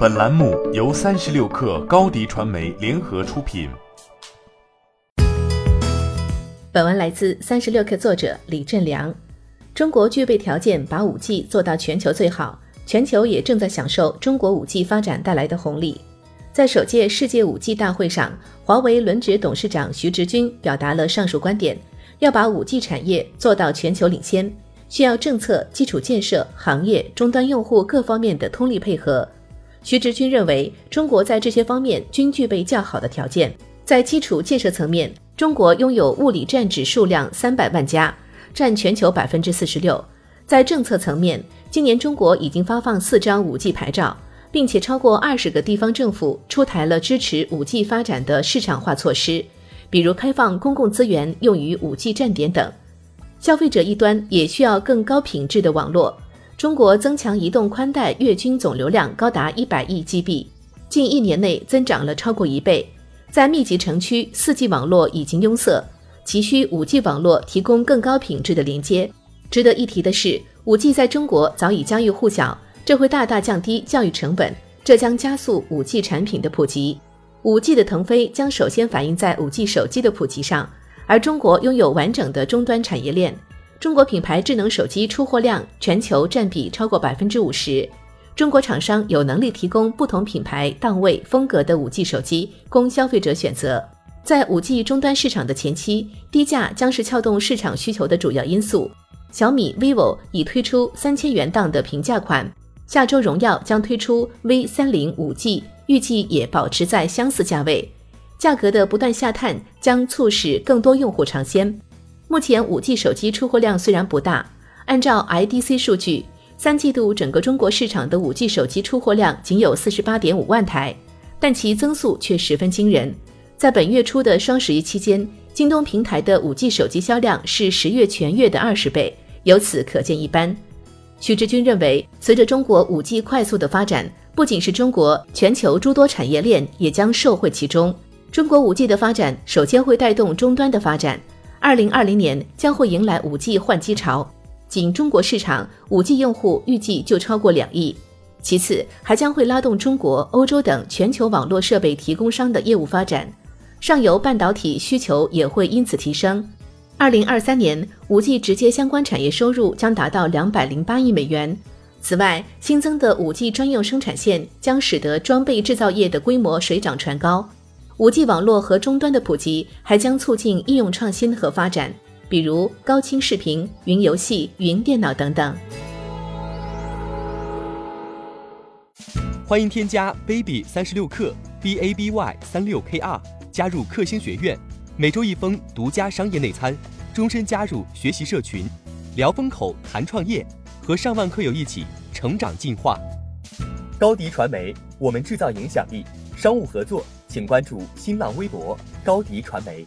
本栏目由三十六氪高低传媒联合出品。本文来自三十六氪作者李振良。中国具备条件把五 G 做到全球最好，全球也正在享受中国五 G 发展带来的红利。在首届世界五 G 大会上，华为轮值董事长徐直军表达了上述观点：要把五 G 产业做到全球领先，需要政策、基础建设、行业、终端用户各方面的通力配合。徐直军认为，中国在这些方面均具备较好的条件。在基础建设层面，中国拥有物理站址数量三百万家，占全球百分之四十六。在政策层面，今年中国已经发放四张五 G 牌照，并且超过二十个地方政府出台了支持五 G 发展的市场化措施，比如开放公共资源用于五 G 站点等。消费者一端也需要更高品质的网络。中国增强移动宽带月均总流量高达一百亿 GB，近一年内增长了超过一倍。在密集城区，四 G 网络已经拥塞，急需五 G 网络提供更高品质的连接。值得一提的是，五 G 在中国早已家喻户晓，这会大大降低教育成本，这将加速五 G 产品的普及。五 G 的腾飞将首先反映在五 G 手机的普及上，而中国拥有完整的终端产业链。中国品牌智能手机出货量全球占比超过百分之五十，中国厂商有能力提供不同品牌、档位、风格的五 G 手机供消费者选择。在五 G 终端市场的前期，低价将是撬动市场需求的主要因素。小米、vivo 已推出三千元档的平价款，下周荣耀将推出 V 三零五 G，预计也保持在相似价位。价格的不断下探将促使更多用户尝鲜。目前，五 G 手机出货量虽然不大，按照 IDC 数据，三季度整个中国市场的五 G 手机出货量仅有四十八点五万台，但其增速却十分惊人。在本月初的双十一期间，京东平台的五 G 手机销量是十月全月的二十倍，由此可见一斑。徐志军认为，随着中国五 G 快速的发展，不仅是中国，全球诸多产业链也将受惠其中。中国五 G 的发展首先会带动终端的发展。二零二零年将会迎来五 G 换机潮，仅中国市场五 G 用户预计就超过两亿。其次，还将会拉动中国、欧洲等全球网络设备提供商的业务发展，上游半导体需求也会因此提升。二零二三年，五 G 直接相关产业收入将达到两百零八亿美元。此外，新增的五 G 专用生产线将使得装备制造业的规模水涨船高。五 G 网络和终端的普及，还将促进应用创新和发展，比如高清视频、云游戏、云电脑等等。欢迎添加 baby 三十六克 b a b y 三六 k r 加入克星学院，每周一封独家商业内参，终身加入学习社群，聊风口谈创业，和上万课友一起成长进化。高迪传媒，我们制造影响力。商务合作。请关注新浪微博高迪传媒。